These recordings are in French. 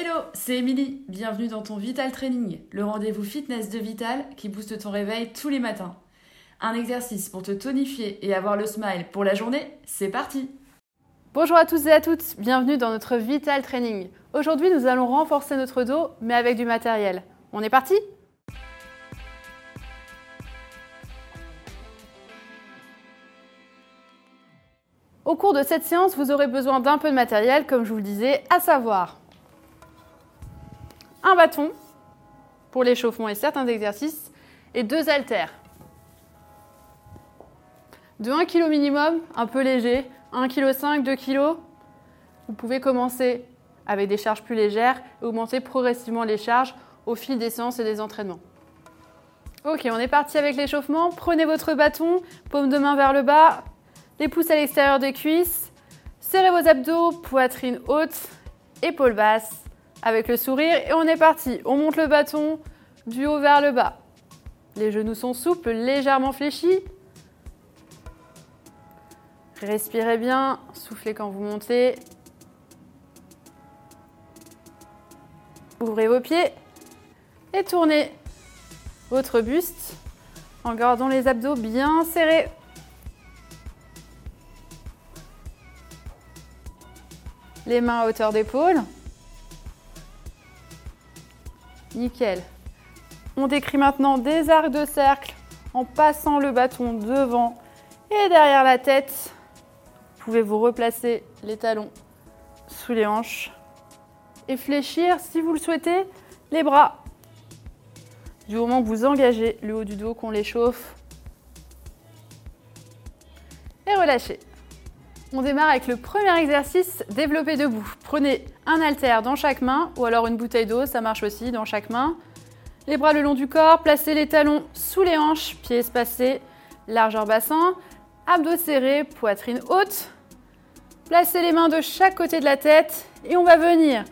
Hello, c'est Émilie. Bienvenue dans ton Vital Training, le rendez-vous fitness de Vital qui booste ton réveil tous les matins. Un exercice pour te tonifier et avoir le smile pour la journée, c'est parti Bonjour à tous et à toutes, bienvenue dans notre Vital Training. Aujourd'hui, nous allons renforcer notre dos, mais avec du matériel. On est parti? Au cours de cette séance, vous aurez besoin d'un peu de matériel, comme je vous le disais, à savoir un bâton pour l'échauffement et certains exercices, et deux haltères. De 1 kg minimum, un peu léger, 1,5 kg, 2 kg. Vous pouvez commencer avec des charges plus légères et augmenter progressivement les charges au fil des séances et des entraînements. Ok, on est parti avec l'échauffement. Prenez votre bâton, paume de main vers le bas, les pouces à l'extérieur des cuisses. Serrez vos abdos, poitrine haute, épaules basses avec le sourire et on est parti. On monte le bâton du haut vers le bas. Les genoux sont souples, légèrement fléchis. Respirez bien, soufflez quand vous montez. Ouvrez vos pieds et tournez votre buste en gardant les abdos bien serrés. Les mains à hauteur d'épaule. Nickel. On décrit maintenant des arcs de cercle en passant le bâton devant et derrière la tête. Vous pouvez vous replacer les talons sous les hanches et fléchir, si vous le souhaitez, les bras. Du moment que vous engagez le haut du dos, qu'on l'échauffe. Et relâchez. On démarre avec le premier exercice, développer debout. Prenez un haltère dans chaque main ou alors une bouteille d'eau, ça marche aussi dans chaque main. Les bras le long du corps, placez les talons sous les hanches, pieds espacés, largeur bassin, abdos serrés, poitrine haute. Placez les mains de chaque côté de la tête et on va venir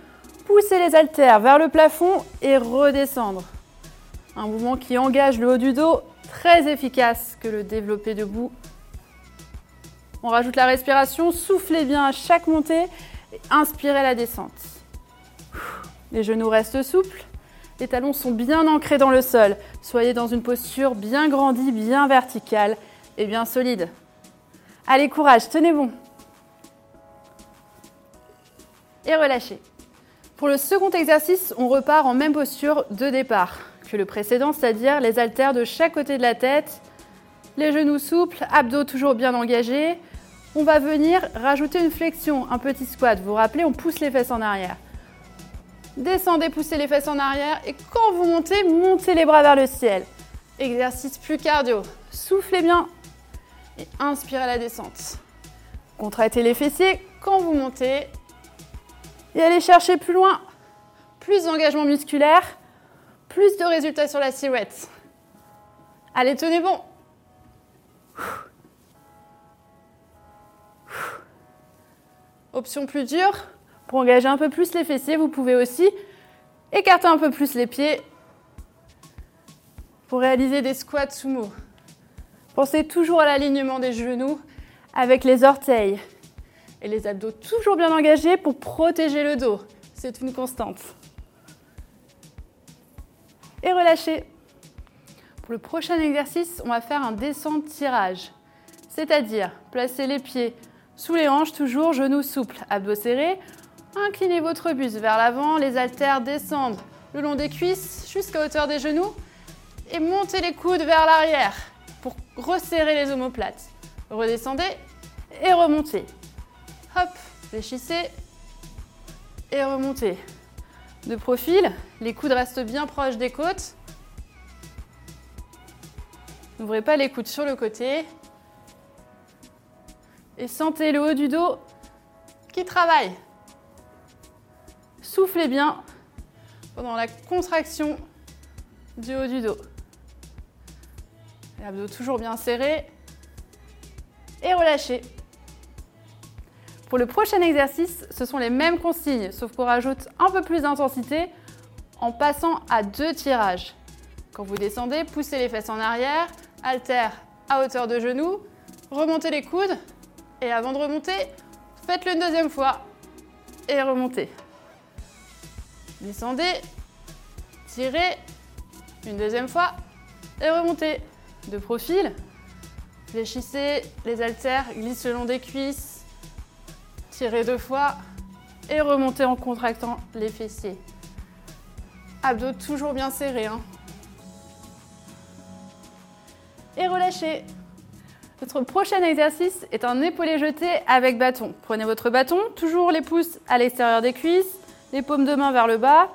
pousser les haltères vers le plafond et redescendre. Un mouvement qui engage le haut du dos, très efficace que le développer debout on rajoute la respiration, soufflez bien à chaque montée et inspirez la descente. Les genoux restent souples, les talons sont bien ancrés dans le sol. Soyez dans une posture bien grandie, bien verticale et bien solide. Allez, courage, tenez bon. Et relâchez. Pour le second exercice, on repart en même posture de départ que le précédent, c'est-à-dire les haltères de chaque côté de la tête, les genoux souples, abdos toujours bien engagés, on va venir rajouter une flexion, un petit squat. Vous vous rappelez, on pousse les fesses en arrière. Descendez, poussez les fesses en arrière et quand vous montez, montez les bras vers le ciel. Exercice plus cardio. Soufflez bien et inspirez la descente. Contractez les fessiers quand vous montez et allez chercher plus loin. Plus d'engagement musculaire, plus de résultats sur la silhouette. Allez, tenez bon. Option plus dure, pour engager un peu plus les fessiers, vous pouvez aussi écarter un peu plus les pieds pour réaliser des squats sumo. Pensez toujours à l'alignement des genoux avec les orteils et les abdos toujours bien engagés pour protéger le dos. C'est une constante. Et relâchez. Pour le prochain exercice, on va faire un descente-tirage. C'est-à-dire placer les pieds sous les hanches, toujours, genoux souples, abdos serrés. Inclinez votre buste vers l'avant, les haltères descendent le long des cuisses jusqu'à hauteur des genoux et montez les coudes vers l'arrière pour resserrer les omoplates. Redescendez et remontez. Hop, fléchissez et remontez. De profil, les coudes restent bien proches des côtes. N'ouvrez pas les coudes sur le côté et sentez le haut du dos qui travaille. Soufflez bien pendant la contraction du haut du dos. Les abdos toujours bien serrés et relâchés. Pour le prochain exercice, ce sont les mêmes consignes, sauf qu'on rajoute un peu plus d'intensité en passant à deux tirages. Quand vous descendez, poussez les fesses en arrière, haltère à hauteur de genoux, remontez les coudes et avant de remonter, faites-le une deuxième fois et remontez. Descendez, tirez, une deuxième fois et remontez. De profil, fléchissez les haltères, glissez le long des cuisses, tirez deux fois et remontez en contractant les fessiers. Abdos toujours bien serrés. Hein. Et relâchez. Notre prochain exercice est un épaulé jeté avec bâton. Prenez votre bâton, toujours les pouces à l'extérieur des cuisses, les paumes de main vers le bas.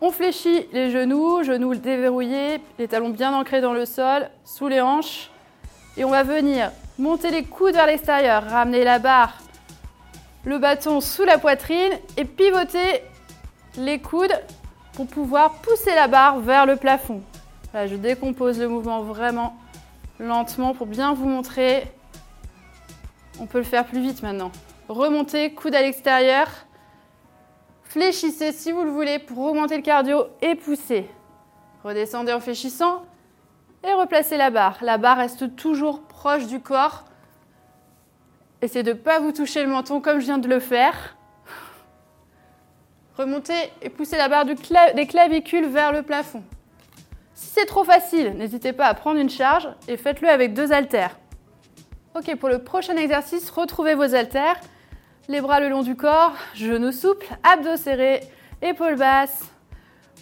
On fléchit les genoux, genoux déverrouillés, les talons bien ancrés dans le sol, sous les hanches. Et on va venir monter les coudes vers l'extérieur, ramener la barre, le bâton sous la poitrine et pivoter les coudes pour pouvoir pousser la barre vers le plafond. je décompose le mouvement vraiment lentement pour bien vous montrer. On peut le faire plus vite maintenant. Remontez, coude à l'extérieur. Fléchissez si vous le voulez pour augmenter le cardio et pousser. Redescendez en fléchissant et replacez la barre. La barre reste toujours proche du corps. Essayez de ne pas vous toucher le menton comme je viens de le faire. Remontez et poussez la barre des clavicules vers le plafond. Si c'est trop facile, n'hésitez pas à prendre une charge et faites-le avec deux haltères. Ok, pour le prochain exercice, retrouvez vos haltères les bras le long du corps, genoux souples, abdos serrés, épaules basses.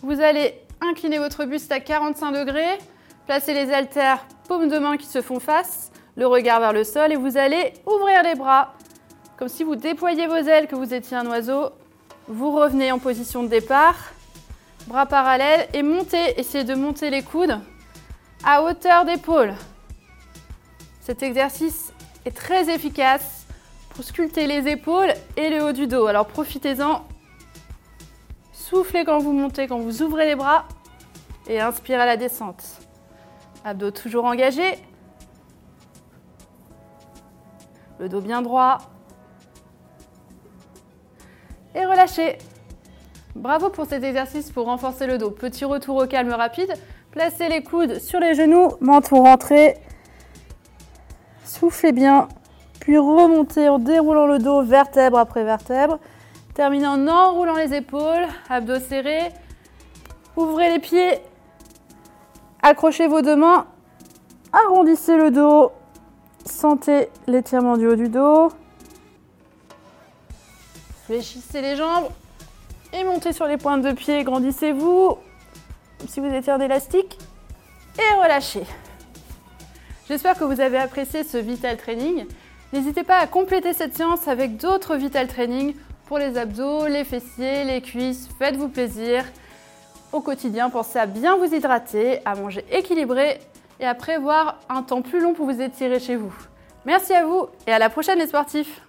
Vous allez incliner votre buste à 45 degrés, placer les haltères, paumes de main qui se font face, le regard vers le sol et vous allez ouvrir les bras comme si vous déployiez vos ailes, que vous étiez un oiseau. Vous revenez en position de départ, bras parallèles et montez, essayez de monter les coudes à hauteur d'épaule. Cet exercice est très efficace pour sculpter les épaules et le haut du dos. Alors profitez-en. Soufflez quand vous montez, quand vous ouvrez les bras et inspirez à la descente. Abdos toujours engagés. Le dos bien droit. Et relâchez. Bravo pour cet exercice pour renforcer le dos. Petit retour au calme rapide. Placez les coudes sur les genoux, menton rentré. Soufflez bien puis remonter en déroulant le dos vertèbre après vertèbre. Terminez en enroulant les épaules, abdos serrés. Ouvrez les pieds, accrochez vos deux mains, arrondissez le dos, sentez l'étirement du haut du dos. Fléchissez les jambes et montez sur les pointes de pied, grandissez-vous si vous étiez un élastique et relâchez. J'espère que vous avez apprécié ce Vital Training. N'hésitez pas à compléter cette séance avec d'autres Vital Training pour les abdos, les fessiers, les cuisses. Faites-vous plaisir. Au quotidien, pensez à bien vous hydrater, à manger équilibré et à prévoir un temps plus long pour vous étirer chez vous. Merci à vous et à la prochaine les sportifs